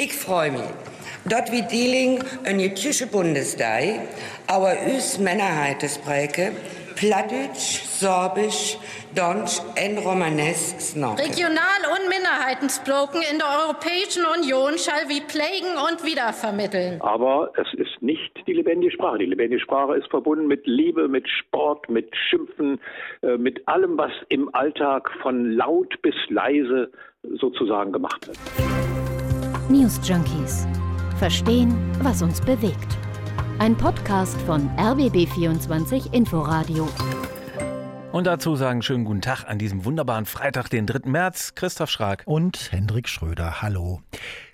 Ich freue mich, dass wir dealing een Jüdische Bundestag, aber us Männerheit spreken, Plattdeutsch, Sorbisch, Donsch und Romanes snacken. Regional- und Minderheitensproken in der Europäischen Union shall wie pflegen und wiedervermitteln. Aber es ist nicht die lebendige Sprache. Die lebendige Sprache ist verbunden mit Liebe, mit Sport, mit Schimpfen, äh, mit allem, was im Alltag von laut bis leise sozusagen gemacht wird. News Junkies. Verstehen, was uns bewegt. Ein Podcast von RBB24 Inforadio. Und dazu sagen schönen guten Tag an diesem wunderbaren Freitag, den 3. März. Christoph Schrag. Und Hendrik Schröder. Hallo.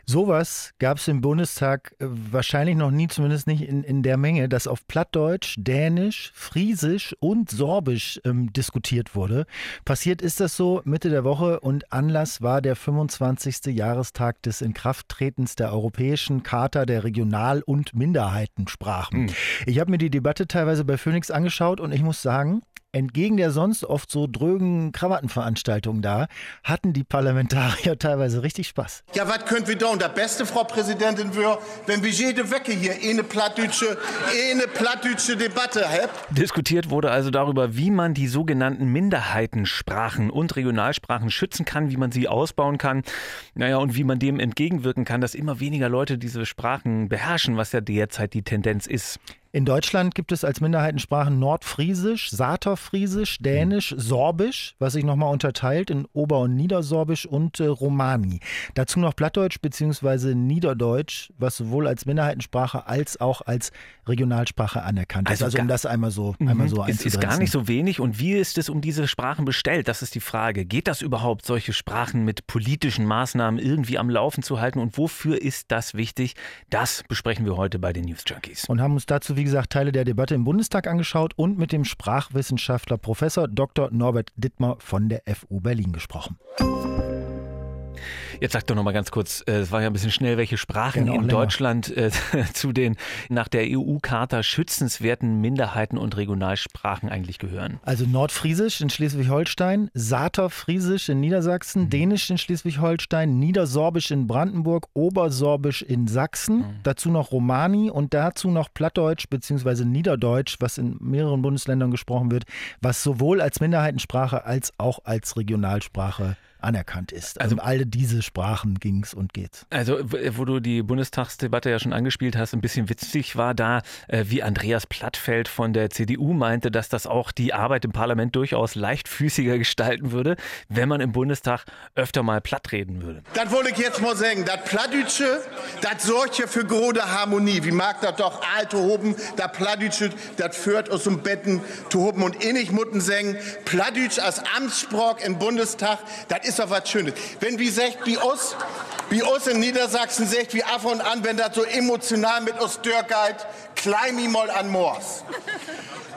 Sowas gab es im Bundestag äh, wahrscheinlich noch nie, zumindest nicht in, in der Menge, dass auf Plattdeutsch, Dänisch, Friesisch und Sorbisch ähm, diskutiert wurde. Passiert ist das so Mitte der Woche und Anlass war der 25. Jahrestag des Inkrafttretens der Europäischen Charta der Regional- und Minderheitensprachen. Hm. Ich habe mir die Debatte teilweise bei Phoenix angeschaut und ich muss sagen, entgegen der sonst oft so drögen Krawattenveranstaltungen da, hatten die Parlamentarier teilweise richtig Spaß. Ja, was könnt wir tun? Der beste Frau Präsidentin wäre, wenn wir jede Wecke hier eine plattdeutsche, eine plattdeutsche Debatte haben. Diskutiert wurde also darüber, wie man die sogenannten Minderheitensprachen und Regionalsprachen schützen kann, wie man sie ausbauen kann. Naja, und wie man dem entgegenwirken kann, dass immer weniger Leute diese Sprachen beherrschen, was ja derzeit die Tendenz ist. In Deutschland gibt es als Minderheitensprachen Nordfriesisch, Saterfriesisch, Dänisch, Sorbisch, was sich nochmal unterteilt in Ober- und Niedersorbisch und äh, Romani. Dazu noch Plattdeutsch bzw. Niederdeutsch, was sowohl als Minderheitensprache als auch als Regionalsprache anerkannt ist. Also Also um das einmal so, einmal so Mhm. es ist gar nicht so wenig. Und wie ist es um diese Sprachen bestellt? Das ist die Frage. Geht das überhaupt, solche Sprachen mit politischen Maßnahmen irgendwie am Laufen zu halten? Und wofür ist das wichtig? Das besprechen wir heute bei den News Junkies. und haben uns dazu, wie gesagt, Teile der Debatte im Bundestag angeschaut und mit dem Sprachwissenschaftler Professor Dr. Norbert Dittmer von der FU Berlin gesprochen. Jetzt sag doch noch mal ganz kurz, äh, es war ja ein bisschen schnell, welche Sprachen Gerne auch in länger. Deutschland äh, zu den nach der EU-Charta schützenswerten Minderheiten und Regionalsprachen eigentlich gehören. Also Nordfriesisch in Schleswig-Holstein, Saterfriesisch in Niedersachsen, Dänisch in Schleswig-Holstein, Niedersorbisch in Brandenburg, Obersorbisch in Sachsen, dazu noch Romani und dazu noch Plattdeutsch bzw. Niederdeutsch, was in mehreren Bundesländern gesprochen wird, was sowohl als Minderheitensprache als auch als Regionalsprache anerkannt ist. Also um alle diese Sprachen ging's und geht's. Also, wo du die Bundestagsdebatte ja schon angespielt hast, ein bisschen witzig war da, äh, wie Andreas Plattfeld von der CDU meinte, dass das auch die Arbeit im Parlament durchaus leichtfüßiger gestalten würde, wenn man im Bundestag öfter mal platt reden würde. Das wollte ich jetzt mal sagen. Das Plattdeutsche, das sorgt ja für große Harmonie. Wie mag das doch alte Hoben, das Plattdeutsche, das führt aus dem Betten zu Hoben und innig mutten sagen, Plattdeutsch als Amtssprach im Bundestag, das ist doch was Schönes. Wenn wie sagt, wie uns, wie uns in Niedersachsen sagt, wie ab und an, wenn das so emotional mit uns Dörrgeit, klein mal an Moors.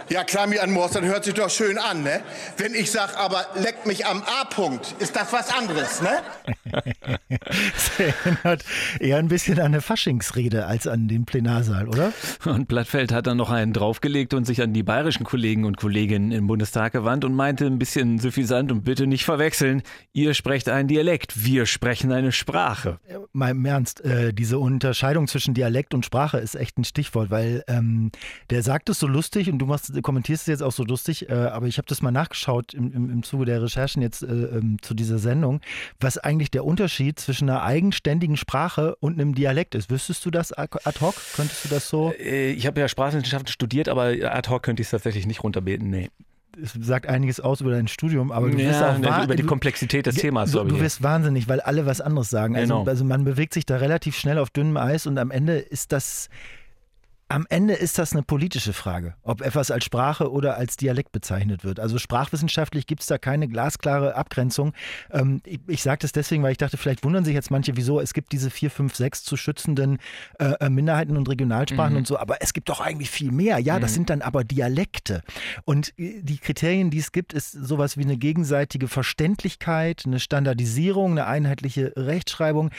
Ja, klar, mir an Moors, das hört sich doch schön an, ne? Wenn ich sag, aber leckt mich am A-Punkt, ist das was anderes, ne? Das erinnert eher ein bisschen an eine Faschingsrede als an den Plenarsaal, oder? Und Plattfeld hat dann noch einen draufgelegt und sich an die bayerischen Kollegen und Kolleginnen im Bundestag gewandt und meinte ein bisschen suffisant und bitte nicht verwechseln, ihr sprecht einen Dialekt, wir sprechen eine Sprache. Mal im Ernst, äh, diese Unterscheidung zwischen Dialekt und Sprache ist echt ein Stichwort, weil ähm, der sagt es so lustig und du machst, kommentierst es jetzt auch so lustig, äh, aber ich habe das mal nachgeschaut im, im, im Zuge der Recherchen jetzt äh, ähm, zu dieser Sendung, was eigentlich der Unterschied zwischen einer eigenständigen Sprache und einem Dialekt ist. Wüsstest du das ad hoc? Könntest du das so? Äh, Ich habe ja Sprachwissenschaften studiert, aber ad hoc könnte ich es tatsächlich nicht runterbeten, nee. Es sagt einiges aus über dein Studium, aber du Ja, wirst auch ne, über die Komplexität des Themas, Du, du wirst wahnsinnig, weil alle was anderes sagen. Also, Genau. also man bewegt sich da relativ schnell auf dünnem Eis und am Ende ist das Am Ende ist das eine politische Frage, ob etwas als Sprache oder als Dialekt bezeichnet wird. Also sprachwissenschaftlich gibt es da keine glasklare Abgrenzung. Ähm, ich ich sage das deswegen, weil ich dachte, vielleicht wundern sich jetzt manche, wieso es gibt diese vier, fünf, sechs zu schützenden äh, äh, Minderheiten und Regionalsprachen Mhm. und so, aber es gibt doch eigentlich viel mehr. Ja, das sind dann aber Dialekte. Und äh, die Kriterien, die es gibt, ist sowas wie eine gegenseitige Verständlichkeit, eine Standardisierung, eine einheitliche Rechtschreibung.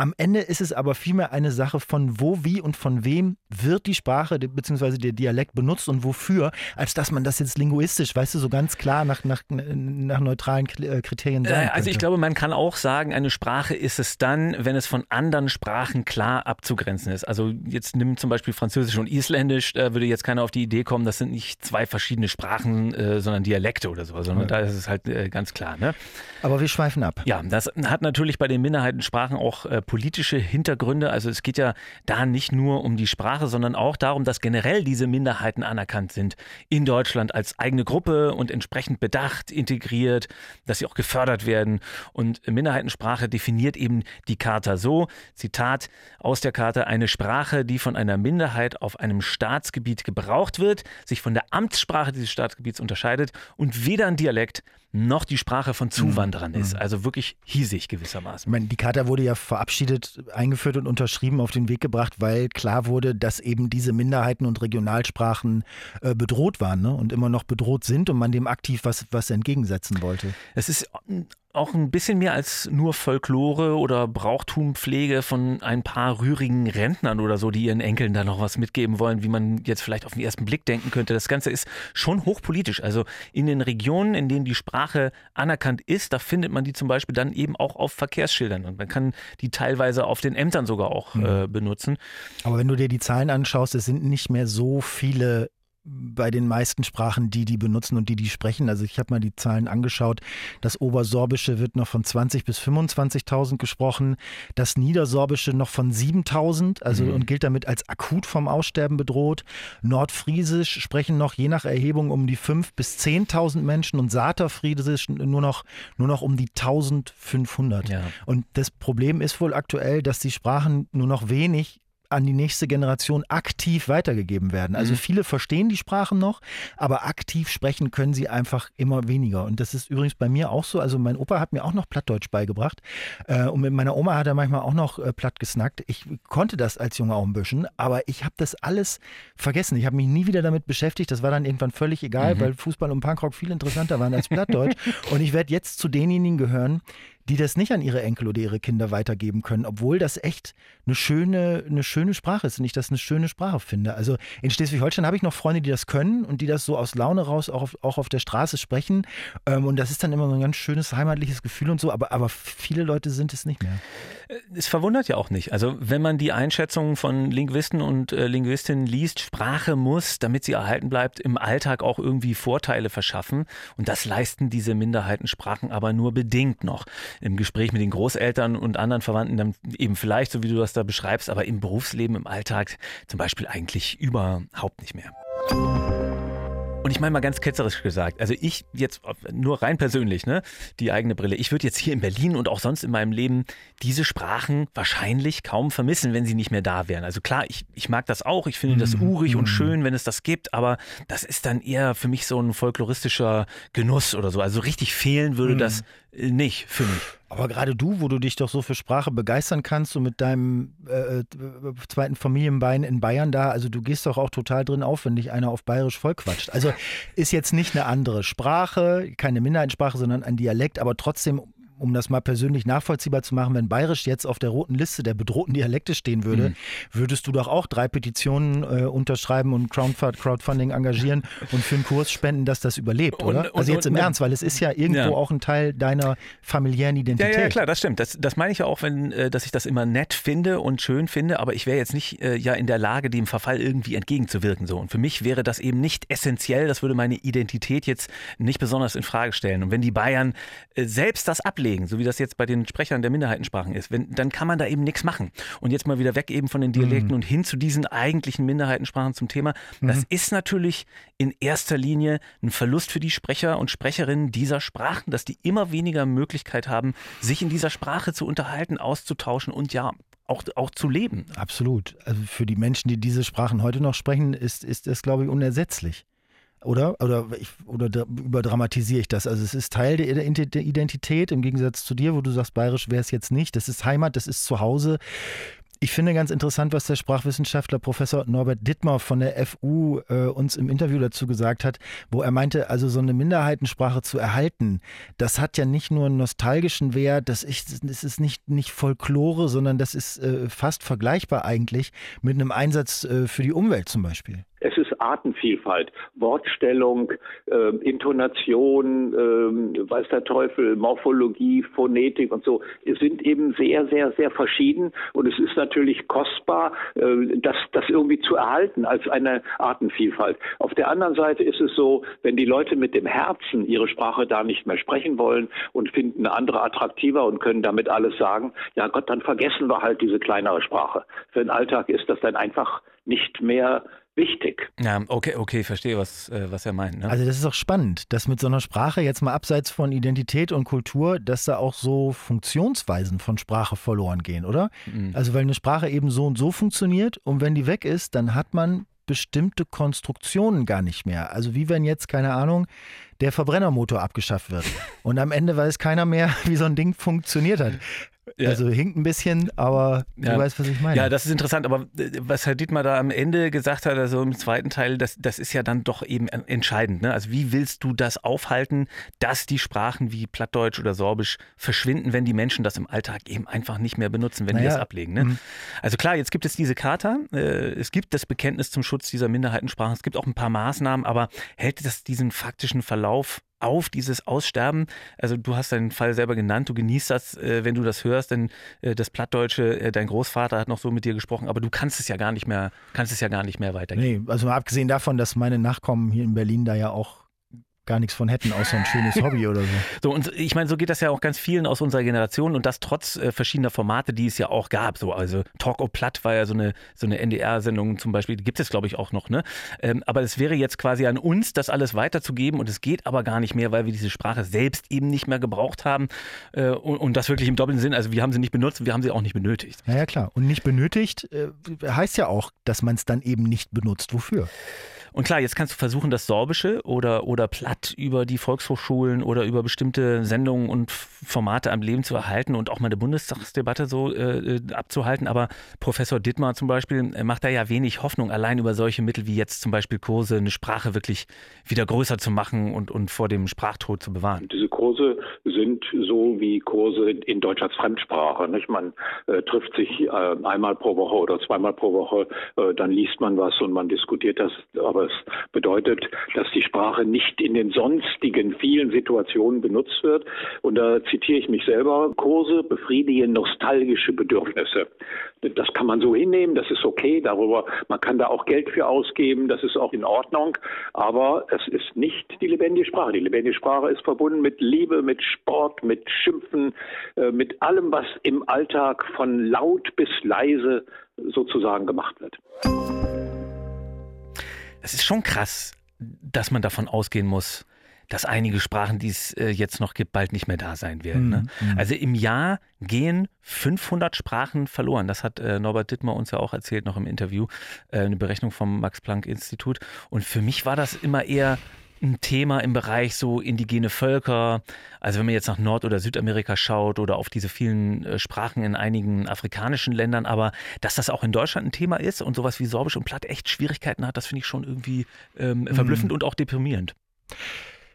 Am Ende ist es aber vielmehr eine Sache von wo, wie und von wem wird die Sprache bzw. der Dialekt benutzt und wofür, als dass man das jetzt linguistisch, weißt du, so ganz klar nach, nach, nach neutralen äh, Kriterien sagen äh, Also ich glaube, man kann auch sagen, eine Sprache ist es dann, wenn es von anderen Sprachen klar abzugrenzen ist. Also jetzt nimm zum Beispiel Französisch und Isländisch, da würde jetzt keiner auf die Idee kommen, das sind nicht zwei verschiedene Sprachen, äh, sondern Dialekte oder so, sondern ja. da ist es halt ganz klar. Ne? Aber wir schweifen ab. Ja, das hat natürlich bei den Minderheitensprachen auch äh, politische Hintergründe. Also es geht ja da nicht nur um die Sprache, sondern auch darum, dass generell diese Minderheiten anerkannt sind in Deutschland als eigene Gruppe und entsprechend bedacht, integriert, dass sie auch gefördert werden. Und Minderheitensprache definiert eben die Charta so, Zitat aus der Charta, eine Sprache, die von einer Minderheit auf einem Staatsgebiet gebraucht wird, sich von der Amtssprache dieses Staatsgebiets unterscheidet und weder ein Dialekt noch die Sprache von Zuwanderern mhm. ist. Also wirklich hiesig gewissermaßen. Ich meine, die Charta wurde ja verabschiedet, eingeführt und unterschrieben, auf den Weg gebracht, weil klar wurde, dass eben diese Minderheiten und Regionalsprachen äh, bedroht waren ne? und immer noch bedroht sind und man dem aktiv was, was entgegensetzen wollte. Es ist auch ein bisschen mehr als nur Folklore oder Brauchtumpflege von ein paar rührigen Rentnern oder so, die ihren Enkeln da noch was mitgeben wollen, wie man jetzt vielleicht auf den ersten Blick denken könnte. Das Ganze ist schon hochpolitisch. Also in den Regionen, in denen die Sprache anerkannt ist, da findet man die zum Beispiel dann eben auch auf Verkehrsschildern und man kann die teilweise auf den Ämtern sogar auch mhm. äh, benutzen. Aber wenn du dir die Zahlen anschaust, es sind nicht mehr so viele bei den meisten Sprachen, die die benutzen und die die sprechen. Also ich habe mal die Zahlen angeschaut. Das Obersorbische wird noch von 20 bis 25.000 gesprochen. Das Niedersorbische noch von 7.000, also mhm. und gilt damit als akut vom Aussterben bedroht. Nordfriesisch sprechen noch je nach Erhebung um die 5 bis 10.000 Menschen und Saterfriesisch nur noch nur noch um die 1.500. Ja. Und das Problem ist wohl aktuell, dass die Sprachen nur noch wenig an die nächste Generation aktiv weitergegeben werden. Also mhm. viele verstehen die Sprachen noch, aber aktiv sprechen können sie einfach immer weniger. Und das ist übrigens bei mir auch so. Also mein Opa hat mir auch noch Plattdeutsch beigebracht äh, und mit meiner Oma hat er manchmal auch noch äh, platt gesnackt. Ich konnte das als Junge auch ein bisschen, aber ich habe das alles vergessen. Ich habe mich nie wieder damit beschäftigt. Das war dann irgendwann völlig egal, mhm. weil Fußball und Punkrock viel interessanter waren als Plattdeutsch. und ich werde jetzt zu denjenigen gehören, die das nicht an ihre Enkel oder ihre Kinder weitergeben können, obwohl das echt eine schöne, eine schöne Sprache ist und ich das eine schöne Sprache finde. Also in Schleswig-Holstein habe ich noch Freunde, die das können und die das so aus Laune raus auch auf, auch auf der Straße sprechen. Ähm, und das ist dann immer so ein ganz schönes heimatliches Gefühl und so, aber, aber viele Leute sind es nicht mehr. Äh, es verwundert ja auch nicht. Also wenn man die Einschätzungen von Linguisten und äh, Linguistinnen liest, Sprache muss, damit sie erhalten bleibt, im Alltag auch irgendwie Vorteile verschaffen. Und das leisten diese Minderheitensprachen aber nur bedingt noch im Gespräch mit den Großeltern und anderen Verwandten dann eben vielleicht, so wie du das da beschreibst, aber im Berufsleben, im Alltag zum Beispiel eigentlich überhaupt nicht mehr. Und ich meine mal ganz ketzerisch gesagt, also ich jetzt nur rein persönlich, ne, die eigene Brille. Ich würde jetzt hier in Berlin und auch sonst in meinem Leben diese Sprachen wahrscheinlich kaum vermissen, wenn sie nicht mehr da wären. Also klar, ich, ich mag das auch, ich finde das mhm. urig und mhm. schön, wenn es das gibt, aber das ist dann eher für mich so ein folkloristischer Genuss oder so. Also richtig fehlen würde das äh, nicht für mich. Aber gerade du, wo du dich doch so für Sprache begeistern kannst, so mit deinem äh, äh, zweiten Familienbein in Bayern da, also du gehst doch auch total drin auf, wenn dich einer auf Bayerisch vollquatscht. Also ist jetzt nicht eine andere Sprache, keine Minderheitensprache, sondern ein Dialekt, aber trotzdem um das mal persönlich nachvollziehbar zu machen, wenn Bayerisch jetzt auf der roten Liste der bedrohten Dialekte stehen würde, mhm. würdest du doch auch drei Petitionen äh, unterschreiben und Crowdfunding engagieren und für einen Kurs spenden, dass das überlebt, oder? Und, also jetzt im und, Ernst, weil es ist ja irgendwo ja. auch ein Teil deiner familiären Identität. Ja, ja klar, das stimmt. Das, das meine ich ja auch, wenn, äh, dass ich das immer nett finde und schön finde, aber ich wäre jetzt nicht äh, ja in der Lage, dem Verfall irgendwie entgegenzuwirken. So. Und für mich wäre das eben nicht essentiell, das würde meine Identität jetzt nicht besonders in Frage stellen. Und wenn die Bayern äh, selbst das ablehnen, festlegen, so wie das jetzt bei den Sprechern der Minderheitensprachen ist, wenn, dann kann man da eben nichts machen. Und jetzt mal wieder weg eben von den Dialekten mhm. und hin zu diesen eigentlichen Minderheitensprachen zum Thema. Das mhm. ist natürlich in erster Linie ein Verlust für die Sprecher und Sprecherinnen dieser Sprachen, dass die immer weniger Möglichkeit haben, sich in dieser Sprache zu unterhalten, auszutauschen und ja, auch, auch zu leben. Absolut. Also für die Menschen, die diese Sprachen heute noch sprechen, ist, ist das, glaube ich, unersetzlich. Oder? Oder, ich, oder überdramatisiere ich das? Also es ist Teil der Identität im Gegensatz zu dir, wo du sagst, bayerisch wäre es jetzt nicht. Das ist Heimat, das ist Zuhause. Ich finde ganz interessant, was der Sprachwissenschaftler Professor Norbert Dittmar von der FU äh, uns im Interview dazu gesagt hat, wo er meinte, also so eine Minderheitensprache zu erhalten, das hat ja nicht nur einen nostalgischen Wert, das ist, das ist nicht, nicht Folklore, sondern das ist äh, fast vergleichbar eigentlich mit einem Einsatz äh, für die Umwelt zum Beispiel. Es ist Artenvielfalt, Wortstellung, äh, Intonation, äh, weiß der Teufel, Morphologie, Phonetik und so, sind eben sehr, sehr, sehr verschieden. Und es ist natürlich kostbar, äh, das, das irgendwie zu erhalten als eine Artenvielfalt. Auf der anderen Seite ist es so, wenn die Leute mit dem Herzen ihre Sprache da nicht mehr sprechen wollen und finden eine andere attraktiver und können damit alles sagen, ja Gott, dann vergessen wir halt diese kleinere Sprache. Für den Alltag ist das dann einfach nicht mehr wichtig. Ja, okay, okay, verstehe, was, äh, was er meint. Ne? Also das ist auch spannend, dass mit so einer Sprache jetzt mal abseits von Identität und Kultur, dass da auch so Funktionsweisen von Sprache verloren gehen, oder? Mhm. Also weil eine Sprache eben so und so funktioniert und wenn die weg ist, dann hat man bestimmte Konstruktionen gar nicht mehr. Also wie wenn jetzt, keine Ahnung, der Verbrennermotor abgeschafft wird. Und am Ende weiß keiner mehr, wie so ein Ding funktioniert hat. Ja. Also hinkt ein bisschen, aber ja. du weißt, was ich meine. Ja, das ist interessant. Aber äh, was Herr Dietmar da am Ende gesagt hat, also im zweiten Teil, das, das ist ja dann doch eben entscheidend. Ne? Also wie willst du das aufhalten, dass die Sprachen wie Plattdeutsch oder Sorbisch verschwinden, wenn die Menschen das im Alltag eben einfach nicht mehr benutzen, wenn naja. die es ablegen. Ne? Mhm. Also klar, jetzt gibt es diese Charta, äh, es gibt das Bekenntnis zum Schutz dieser Minderheitensprachen, es gibt auch ein paar Maßnahmen, aber hält das diesen faktischen Verlauf auf dieses Aussterben. Also du hast deinen Fall selber genannt, du genießt das, äh, wenn du das hörst, denn äh, das Plattdeutsche, äh, dein Großvater hat noch so mit dir gesprochen, aber du kannst es ja gar nicht mehr, kannst es ja gar nicht mehr weitergeben. Nee, also mal abgesehen davon, dass meine Nachkommen hier in Berlin da ja auch gar nichts von hätten, außer ein schönes Hobby oder so. So, und ich meine, so geht das ja auch ganz vielen aus unserer Generation und das trotz äh, verschiedener Formate, die es ja auch gab. So, also Talk o Platt war ja so eine, so eine NDR-Sendung zum Beispiel, die gibt es, glaube ich, auch noch, ne? Ähm, aber es wäre jetzt quasi an uns, das alles weiterzugeben und es geht aber gar nicht mehr, weil wir diese Sprache selbst eben nicht mehr gebraucht haben äh, und, und, das wirklich im doppelten Sinn. Also wir haben sie nicht benutzt, wir haben sie auch nicht benötigt. Ja, ja klar. Und nicht benötigt äh, heißt ja auch, dass man es dann eben nicht benutzt. Wofür? Und klar, jetzt kannst du versuchen, das Sorbische oder, oder Platt über die Volkshochschulen oder über bestimmte Sendungen und Formate am Leben zu erhalten und auch mal eine Bundestagsdebatte so äh, äh abzuhalten. Aber Professor Dittmar zum Beispiel äh, macht da ja wenig Hoffnung, allein über solche Mittel wie jetzt zum Beispiel Kurse, eine Sprache wirklich wieder größer zu machen und, und vor dem Sprachtod zu bewahren. Diese Kurse sind so wie Kurse in Deutsch als Fremdsprache. Nicht? Man äh, trifft sich äh, einmal pro Woche oder zweimal pro Woche, äh, dann liest man was und man diskutiert das. Aber aber es bedeutet, dass die Sprache nicht in den sonstigen vielen Situationen benutzt wird. Und da zitiere ich mich selber, Kurse befriedigen nostalgische Bedürfnisse. Das kann man so hinnehmen, das ist okay, darüber, man kann da auch Geld für ausgeben, das ist auch in Ordnung, aber es ist nicht die lebendige Sprache. Die lebendige Sprache ist verbunden mit Liebe, mit Sport, mit Schimpfen, äh, mit allem, was im Alltag von laut bis leise sozusagen gemacht wird. Es ist schon krass, dass man davon ausgehen muss, dass einige Sprachen, die es äh, jetzt noch gibt, bald nicht mehr da sein werden. Ne? Mhm. Also im Jahr gehen 500 Sprachen verloren. Das hat äh, Norbert Dittmer uns ja auch erzählt, noch im Interview, äh, eine Berechnung vom Max-Planck-Institut. Und für mich war das immer eher ein Thema im Bereich so indigene Völker. Also wenn man jetzt nach Nord- oder Südamerika schaut oder auf diese vielen äh, Sprachen in einigen afrikanischen Ländern, aber dass das auch in Deutschland ein Thema ist und sowas wie Sorbisch und Platt echt Schwierigkeiten hat, das finde ich schon irgendwie ähm, mhm. verblüffend mhm. und auch deprimierend.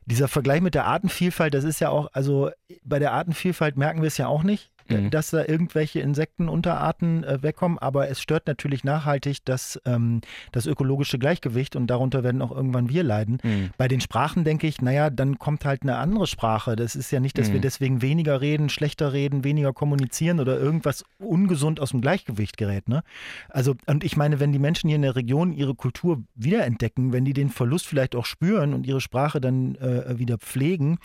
Dieser Vergleich mit der Artenvielfalt, das ist ja auch, also bei der Artenvielfalt merken wir es ja auch nicht. Äh, mhm. dass da irgendwelche Insektenunterarten äh, wegkommen, aber es stört natürlich nachhaltig das, ähm, das ökologische Gleichgewicht und darunter werden auch irgendwann wir leiden. Mhm. Bei den Sprachen denke ich, naja, dann kommt halt eine andere Sprache. Das ist ja nicht, dass mhm. wir deswegen weniger reden, schlechter reden, weniger kommunizieren oder irgendwas ungesund aus dem Gleichgewicht gerät. Ne? Also, und ich meine, wenn die Menschen hier in der Region ihre Kultur wiederentdecken, wenn die den Verlust vielleicht auch spüren und ihre Sprache dann äh, wieder pflegen,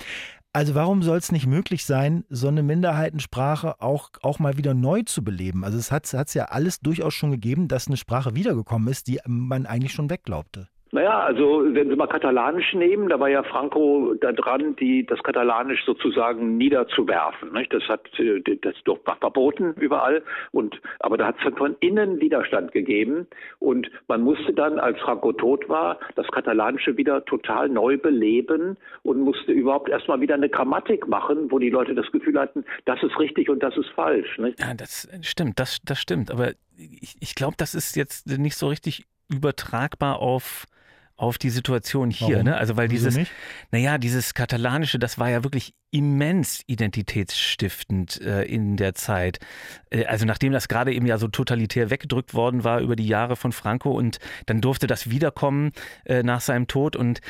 also warum soll es nicht möglich sein, so eine Minderheitensprache auch, auch mal wieder neu zu beleben? Also es hat es ja alles durchaus schon gegeben, dass eine Sprache wiedergekommen ist, die man eigentlich schon wegglaubte. Naja, also wenn Sie mal Katalanisch nehmen, da war ja Franco da dran, die, das Katalanisch sozusagen niederzuwerfen. Nicht? Das hat äh, das war verboten überall. Und aber da hat es von innen Widerstand gegeben. Und man musste dann, als Franco tot war, das Katalanische wieder total neu beleben und musste überhaupt erstmal wieder eine Grammatik machen, wo die Leute das Gefühl hatten, das ist richtig und das ist falsch. Nicht? Ja, das stimmt, das, das stimmt. Aber ich, ich glaube, das ist jetzt nicht so richtig übertragbar auf auf die Situation hier. Ne? Also weil Wieso dieses, nicht? naja, dieses Katalanische, das war ja wirklich immens identitätsstiftend äh, in der Zeit. Äh, also nachdem das gerade eben ja so totalitär weggedrückt worden war über die Jahre von Franco und dann durfte das wiederkommen äh, nach seinem Tod und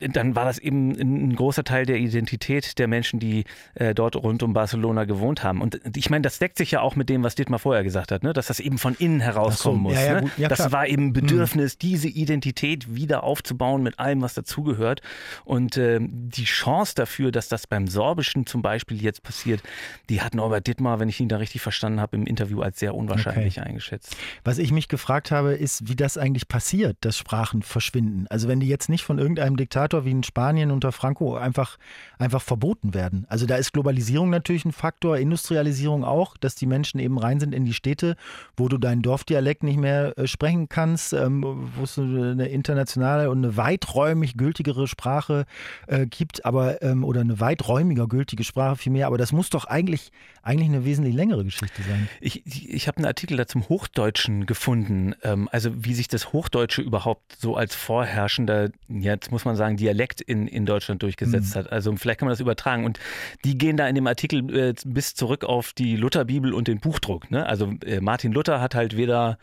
dann war das eben ein großer Teil der Identität der Menschen, die äh, dort rund um Barcelona gewohnt haben. Und ich meine, das deckt sich ja auch mit dem, was Dietmar vorher gesagt hat, ne? dass das eben von innen herauskommen so, muss. Ja, ja, ne? ja, das war eben Bedürfnis, mhm. diese Identität wieder aufzubauen mit allem, was dazugehört. Und äh, die Chance dafür, dass das beim Sorbischen zum Beispiel jetzt passiert, die hat Norbert Dittmar, wenn ich ihn da richtig verstanden habe, im Interview als sehr unwahrscheinlich okay. eingeschätzt. Was ich mich gefragt habe, ist, wie das eigentlich passiert, dass Sprachen verschwinden. Also wenn die jetzt nicht von irgendeinem Diktator Diktator wie in Spanien unter Franco einfach, einfach verboten werden. Also da ist Globalisierung natürlich ein Faktor, Industrialisierung auch, dass die Menschen eben rein sind in die Städte, wo du deinen Dorfdialekt nicht mehr äh, sprechen kannst, ähm, wo es eine internationale und eine weiträumig gültigere Sprache äh, gibt, aber ähm, oder eine weiträumiger gültige Sprache vielmehr. Aber das muss doch eigentlich, eigentlich eine wesentlich längere Geschichte sein. Ich, ich, ich habe einen Artikel da zum Hochdeutschen gefunden, ähm, also wie sich das Hochdeutsche überhaupt so als vorherrschender, jetzt muss man sagen, sagen, Dialekt in, in Deutschland durchgesetzt mhm. hat. Also vielleicht kann man das übertragen. Und die gehen da in dem Artikel äh, bis zurück auf die Lutherbibel und den Buchdruck. Ne? Also äh, Martin Luther hat halt weder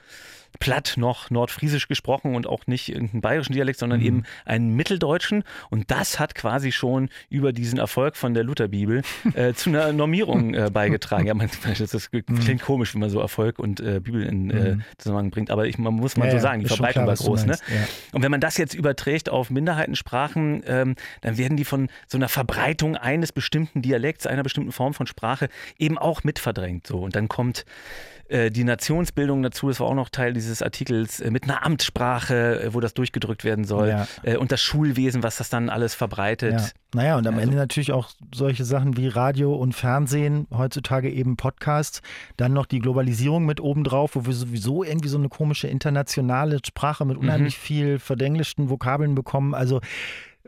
Platt noch Nordfriesisch gesprochen und auch nicht irgendeinen bayerischen Dialekt, sondern mhm. eben einen Mitteldeutschen. Und das hat quasi schon über diesen Erfolg von der Lutherbibel äh, zu einer Normierung äh, beigetragen. Ja, man, das, das klingt mhm. komisch, wenn man so Erfolg und äh, Bibel in äh, mhm. Zusammenhang bringt, aber ich, man muss mal ja, so sagen, die Verbreitung klar, war groß. Ne? Ja. Und wenn man das jetzt überträgt auf Minderheitensprachen, ähm, dann werden die von so einer Verbreitung eines bestimmten Dialekts, einer bestimmten Form von Sprache eben auch mitverdrängt. So. Und dann kommt äh, die Nationsbildung dazu, das war auch noch Teil dieses Artikels, äh, mit einer Amtssprache, äh, wo das durchgedrückt werden soll. Ja. und das Schulwesen, was das dann alles verbreitet. Ja. Naja, und am also, Ende natürlich auch solche Sachen wie Radio und Fernsehen, heutzutage eben Podcasts, dann noch die Globalisierung mit obendrauf, wo wir sowieso irgendwie so eine komische internationale Sprache mit unheimlich mhm. viel verdenglischten Vokabeln bekommen. Also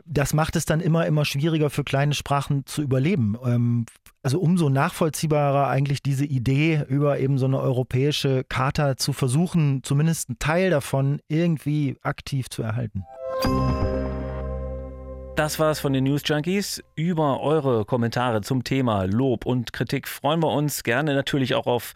das macht es dann immer, immer schwieriger für kleine Sprachen zu überleben. Ähm, also umso nachvollziehbarer eigentlich diese Idee, über eben so eine europäische Charta zu versuchen, zumindest einen Teil davon irgendwie aktiv zu erhalten. Das war's von den News Junkies. Über eure Kommentare zum Thema Lob und Kritik freuen wir uns gerne natürlich auch auf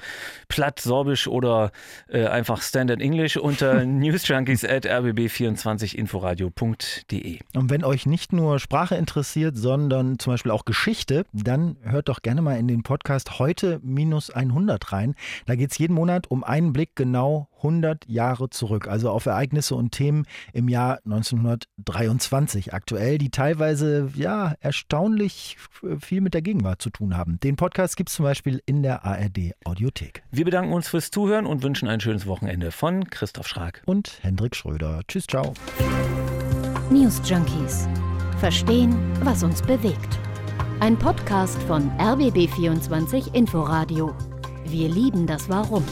Platt, Sorbisch oder äh, einfach Standard English unter newsjunkies at rbb24inforadio.de. Und wenn euch nicht nur Sprache interessiert, sondern zum Beispiel auch Geschichte, dann hört doch gerne mal in den Podcast heute minus 100 rein. Da geht's jeden Monat um einen Blick genau 100 Jahre zurück, also auf Ereignisse und Themen im Jahr 1923 aktuell, die teilweise ja erstaunlich viel mit der Gegenwart zu tun haben. Den Podcast gibt es zum Beispiel in der ARD Audiothek. Wir bedanken uns fürs Zuhören und wünschen ein schönes Wochenende von Christoph Schrag und Hendrik Schröder. Tschüss, ciao. News Junkies. Verstehen, was uns bewegt. Ein Podcast von RBB24 Inforadio. Wir lieben das Warum.